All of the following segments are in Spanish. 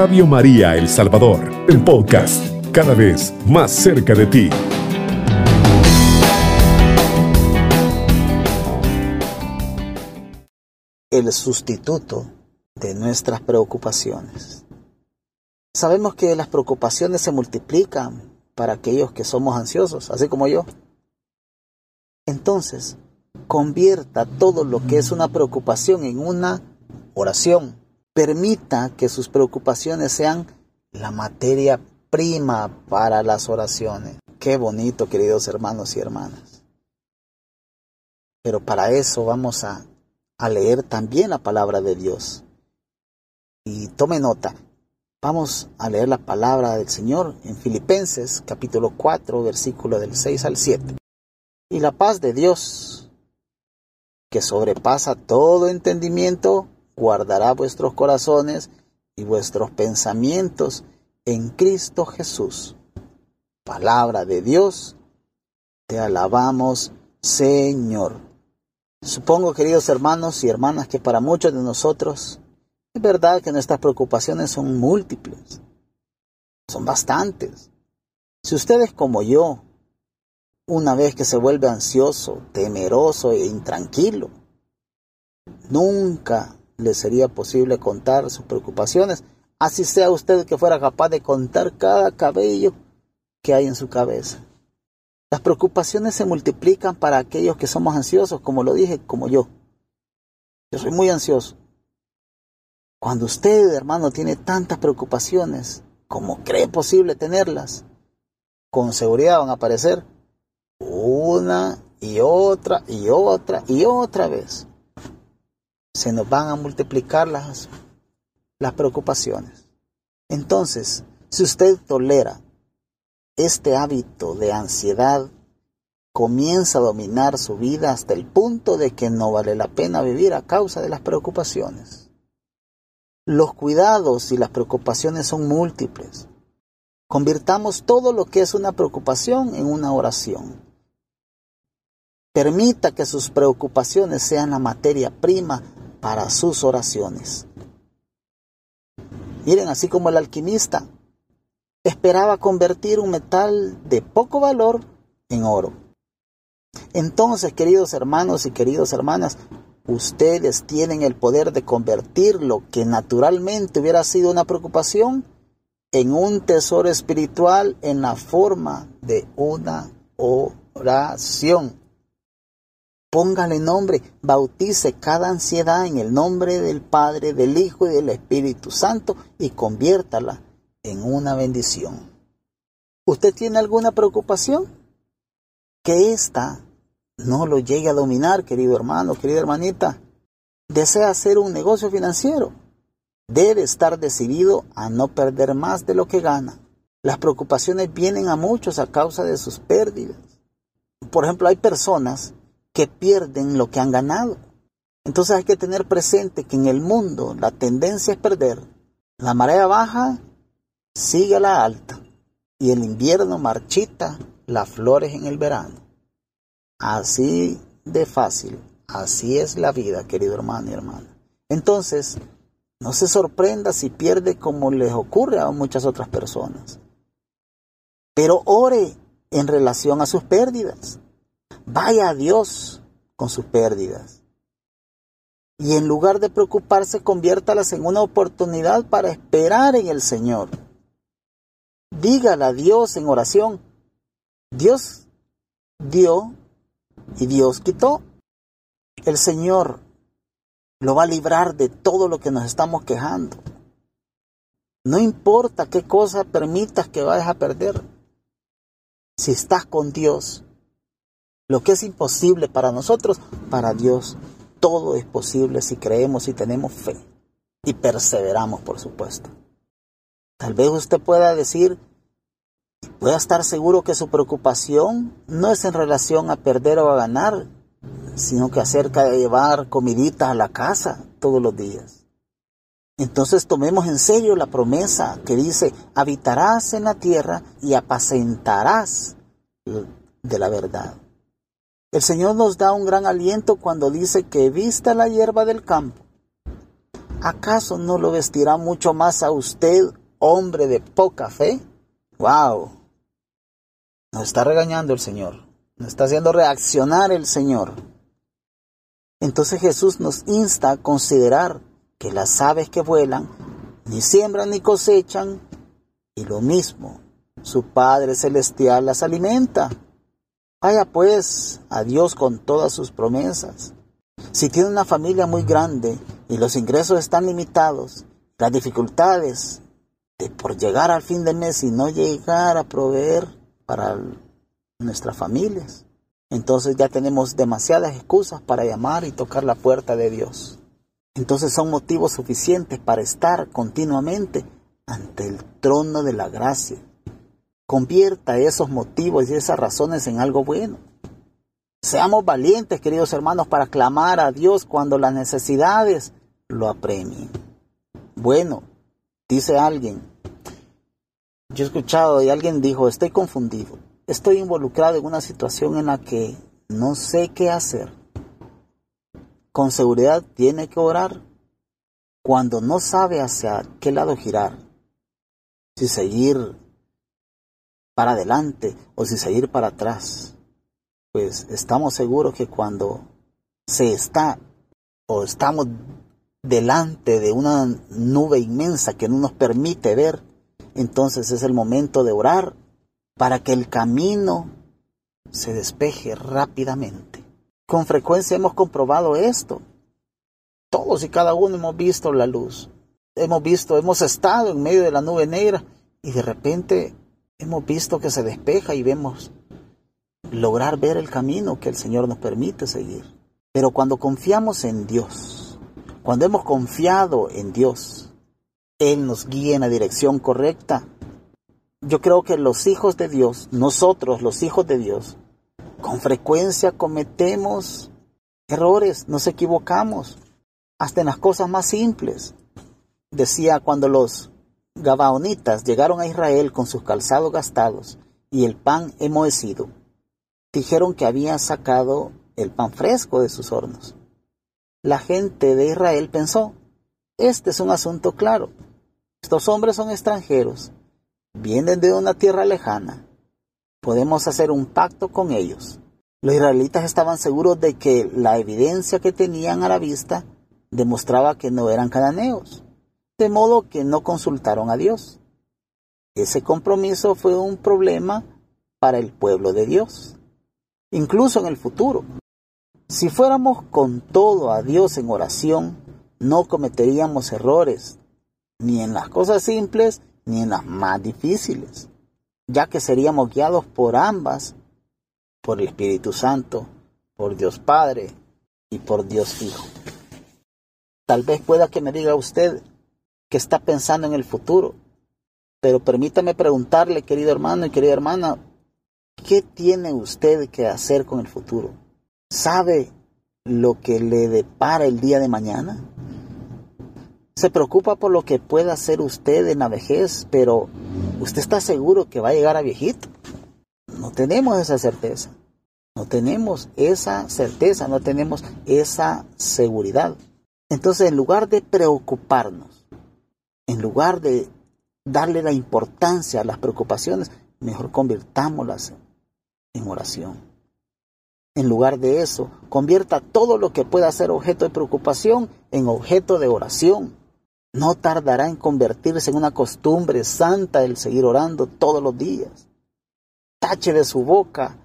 Radio María El Salvador, el podcast, cada vez más cerca de ti. El sustituto de nuestras preocupaciones. Sabemos que las preocupaciones se multiplican para aquellos que somos ansiosos, así como yo. Entonces, convierta todo lo que es una preocupación en una oración. Permita que sus preocupaciones sean la materia prima para las oraciones. Qué bonito, queridos hermanos y hermanas. Pero para eso vamos a, a leer también la palabra de Dios. Y tome nota, vamos a leer la palabra del Señor en Filipenses capítulo 4, versículo del 6 al 7. Y la paz de Dios, que sobrepasa todo entendimiento, guardará vuestros corazones y vuestros pensamientos en Cristo Jesús. Palabra de Dios, te alabamos, Señor. Supongo, queridos hermanos y hermanas, que para muchos de nosotros es verdad que nuestras preocupaciones son múltiples, son bastantes. Si ustedes como yo, una vez que se vuelve ansioso, temeroso e intranquilo, nunca le sería posible contar sus preocupaciones, así sea usted que fuera capaz de contar cada cabello que hay en su cabeza. Las preocupaciones se multiplican para aquellos que somos ansiosos, como lo dije, como yo. Yo soy muy ansioso. Cuando usted, hermano, tiene tantas preocupaciones como cree posible tenerlas, con seguridad van a aparecer una y otra y otra y otra vez. Se nos van a multiplicar las, las preocupaciones. Entonces, si usted tolera este hábito de ansiedad, comienza a dominar su vida hasta el punto de que no vale la pena vivir a causa de las preocupaciones. Los cuidados y las preocupaciones son múltiples. Convirtamos todo lo que es una preocupación en una oración. Permita que sus preocupaciones sean la materia prima para sus oraciones. Miren, así como el alquimista esperaba convertir un metal de poco valor en oro. Entonces, queridos hermanos y queridas hermanas, Ustedes tienen el poder de convertir lo que naturalmente hubiera sido una preocupación en un tesoro espiritual en la forma de una oración. Póngale nombre, bautice cada ansiedad en el nombre del Padre, del Hijo y del Espíritu Santo y conviértala en una bendición. ¿Usted tiene alguna preocupación? Que esta no lo llegue a dominar, querido hermano, querida hermanita. Desea hacer un negocio financiero. Debe estar decidido a no perder más de lo que gana. Las preocupaciones vienen a muchos a causa de sus pérdidas. Por ejemplo, hay personas que pierden lo que han ganado. Entonces hay que tener presente que en el mundo la tendencia es perder. La marea baja sigue a la alta y el invierno marchita las flores en el verano. Así de fácil, así es la vida, querido hermano y hermana. Entonces, no se sorprenda si pierde como les ocurre a muchas otras personas. Pero ore en relación a sus pérdidas. Vaya a Dios con sus pérdidas. Y en lugar de preocuparse, conviértalas en una oportunidad para esperar en el Señor. Dígale a Dios en oración, Dios dio y Dios quitó. El Señor lo va a librar de todo lo que nos estamos quejando. No importa qué cosa permitas que vayas a perder. Si estás con Dios, lo que es imposible para nosotros, para Dios, todo es posible si creemos y tenemos fe. Y perseveramos, por supuesto. Tal vez usted pueda decir, Puede estar seguro que su preocupación no es en relación a perder o a ganar, sino que acerca de llevar comiditas a la casa todos los días. Entonces tomemos en serio la promesa que dice, habitarás en la tierra y apacentarás de la verdad. El Señor nos da un gran aliento cuando dice que vista la hierba del campo, ¿acaso no lo vestirá mucho más a usted, hombre de poca fe? ¡Wow! Nos está regañando el Señor, nos está haciendo reaccionar el Señor. Entonces Jesús nos insta a considerar que las aves que vuelan ni siembran ni cosechan, y lo mismo, su Padre Celestial las alimenta. Vaya pues a Dios con todas sus promesas. Si tiene una familia muy grande y los ingresos están limitados, las dificultades de por llegar al fin de mes y no llegar a proveer para nuestras familias, entonces ya tenemos demasiadas excusas para llamar y tocar la puerta de Dios. Entonces son motivos suficientes para estar continuamente ante el trono de la gracia. Convierta esos motivos y esas razones en algo bueno. Seamos valientes, queridos hermanos, para clamar a Dios cuando las necesidades lo apremien. Bueno, dice alguien, yo he escuchado y alguien dijo, estoy confundido, estoy involucrado en una situación en la que no sé qué hacer. Con seguridad tiene que orar cuando no sabe hacia qué lado girar, si seguir para adelante o si seguir para atrás pues estamos seguros que cuando se está o estamos delante de una nube inmensa que no nos permite ver, entonces es el momento de orar para que el camino se despeje rápidamente. Con frecuencia hemos comprobado esto. Todos y cada uno hemos visto la luz. Hemos visto, hemos estado en medio de la nube negra y de repente hemos visto que se despeja y vemos lograr ver el camino que el Señor nos permite seguir. Pero cuando confiamos en Dios, cuando hemos confiado en Dios, Él nos guía en la dirección correcta. Yo creo que los hijos de Dios, nosotros los hijos de Dios, con frecuencia cometemos errores, nos equivocamos, hasta en las cosas más simples. Decía cuando los Gabaonitas llegaron a Israel con sus calzados gastados y el pan enmohecido, dijeron que había sacado el pan fresco de sus hornos. La gente de Israel pensó, este es un asunto claro. Estos hombres son extranjeros, vienen de una tierra lejana. Podemos hacer un pacto con ellos. Los israelitas estaban seguros de que la evidencia que tenían a la vista demostraba que no eran cananeos, de modo que no consultaron a Dios. Ese compromiso fue un problema para el pueblo de Dios incluso en el futuro. Si fuéramos con todo a Dios en oración, no cometeríamos errores, ni en las cosas simples, ni en las más difíciles, ya que seríamos guiados por ambas, por el Espíritu Santo, por Dios Padre y por Dios Hijo. Tal vez pueda que me diga usted que está pensando en el futuro, pero permítame preguntarle, querido hermano y querida hermana, ¿Qué tiene usted que hacer con el futuro? ¿Sabe lo que le depara el día de mañana? Se preocupa por lo que pueda hacer usted en la vejez, pero ¿usted está seguro que va a llegar a viejito? No tenemos esa certeza. No tenemos esa certeza, no tenemos esa seguridad. Entonces, en lugar de preocuparnos, en lugar de darle la importancia a las preocupaciones, mejor convirtámoslas en oración. En lugar de eso, convierta todo lo que pueda ser objeto de preocupación en objeto de oración. No tardará en convertirse en una costumbre santa el seguir orando todos los días. Tache de su boca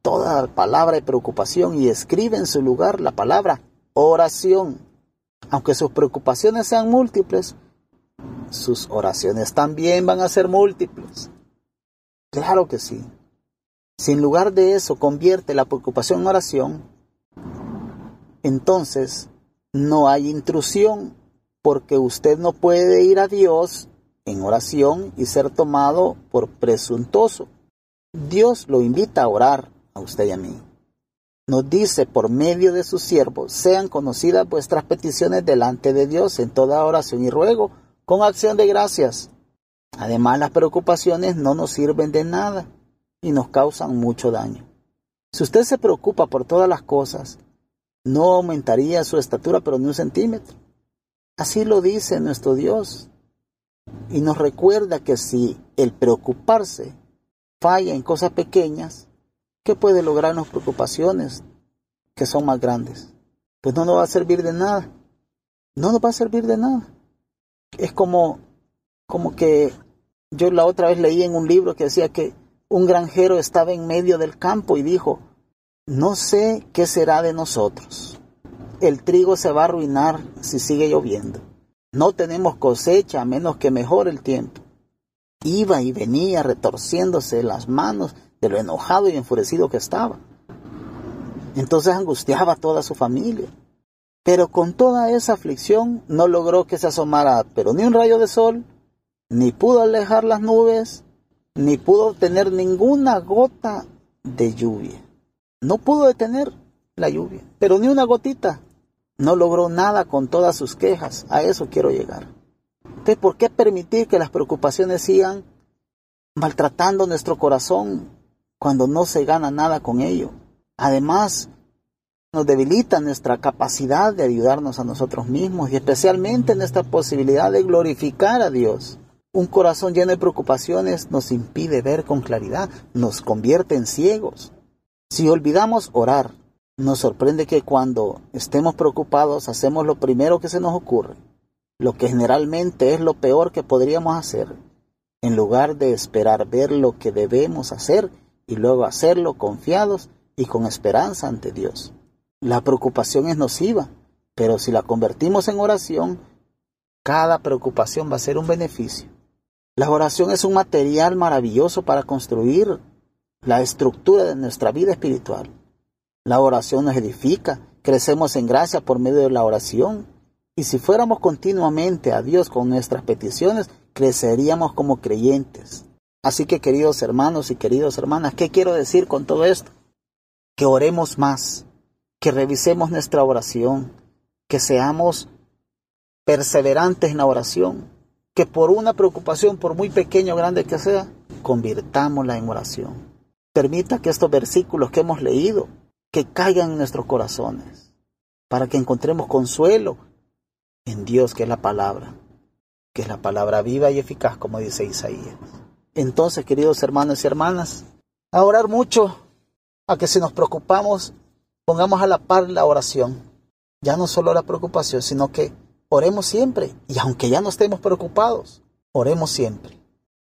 toda palabra de preocupación y escribe en su lugar la palabra oración. Aunque sus preocupaciones sean múltiples, sus oraciones también van a ser múltiples. Claro que sí. Si en lugar de eso convierte la preocupación en oración, entonces no hay intrusión porque usted no puede ir a Dios en oración y ser tomado por presuntuoso. Dios lo invita a orar a usted y a mí. Nos dice por medio de sus siervos, sean conocidas vuestras peticiones delante de Dios en toda oración y ruego, con acción de gracias. Además, las preocupaciones no nos sirven de nada y nos causan mucho daño. Si usted se preocupa por todas las cosas, no aumentaría su estatura pero ni un centímetro. Así lo dice nuestro Dios. Y nos recuerda que si el preocuparse falla en cosas pequeñas, ¿qué puede lograrnos preocupaciones que son más grandes? Pues no nos va a servir de nada. No nos va a servir de nada. Es como, como que yo la otra vez leí en un libro que decía que un granjero estaba en medio del campo y dijo, no sé qué será de nosotros. El trigo se va a arruinar si sigue lloviendo. No tenemos cosecha a menos que mejore el tiempo. Iba y venía retorciéndose las manos de lo enojado y enfurecido que estaba. Entonces angustiaba a toda su familia. Pero con toda esa aflicción no logró que se asomara, pero ni un rayo de sol, ni pudo alejar las nubes, ni pudo tener ninguna gota de lluvia. No pudo detener la lluvia, pero ni una gotita no logró nada con todas sus quejas. A eso quiero llegar. ¿por qué permitir que las preocupaciones sigan maltratando nuestro corazón cuando no se gana nada con ello? Además, nos debilita nuestra capacidad de ayudarnos a nosotros mismos y especialmente nuestra posibilidad de glorificar a Dios. Un corazón lleno de preocupaciones nos impide ver con claridad, nos convierte en ciegos. Si olvidamos orar, nos sorprende que cuando estemos preocupados hacemos lo primero que se nos ocurre, lo que generalmente es lo peor que podríamos hacer, en lugar de esperar ver lo que debemos hacer y luego hacerlo confiados y con esperanza ante Dios. La preocupación es nociva, pero si la convertimos en oración, cada preocupación va a ser un beneficio. La oración es un material maravilloso para construir la estructura de nuestra vida espiritual. La oración nos edifica, crecemos en gracia por medio de la oración. Y si fuéramos continuamente a Dios con nuestras peticiones, creceríamos como creyentes. Así que queridos hermanos y queridas hermanas, ¿qué quiero decir con todo esto? Que oremos más, que revisemos nuestra oración, que seamos perseverantes en la oración, que por una preocupación, por muy pequeña o grande que sea, convirtámosla en oración. Permita que estos versículos que hemos leído que caigan en nuestros corazones, para que encontremos consuelo en Dios, que es la palabra, que es la palabra viva y eficaz, como dice Isaías. Entonces, queridos hermanos y hermanas, a orar mucho, a que si nos preocupamos, pongamos a la par la oración. Ya no solo la preocupación, sino que oremos siempre. Y aunque ya no estemos preocupados, oremos siempre,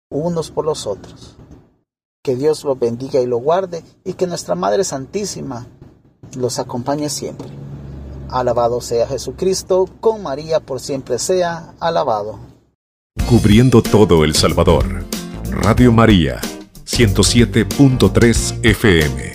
unos por los otros. Que Dios los bendiga y lo guarde y que nuestra Madre Santísima los acompañe siempre. Alabado sea Jesucristo, con María por siempre sea alabado. Cubriendo todo El Salvador. Radio María, 107.3 FM.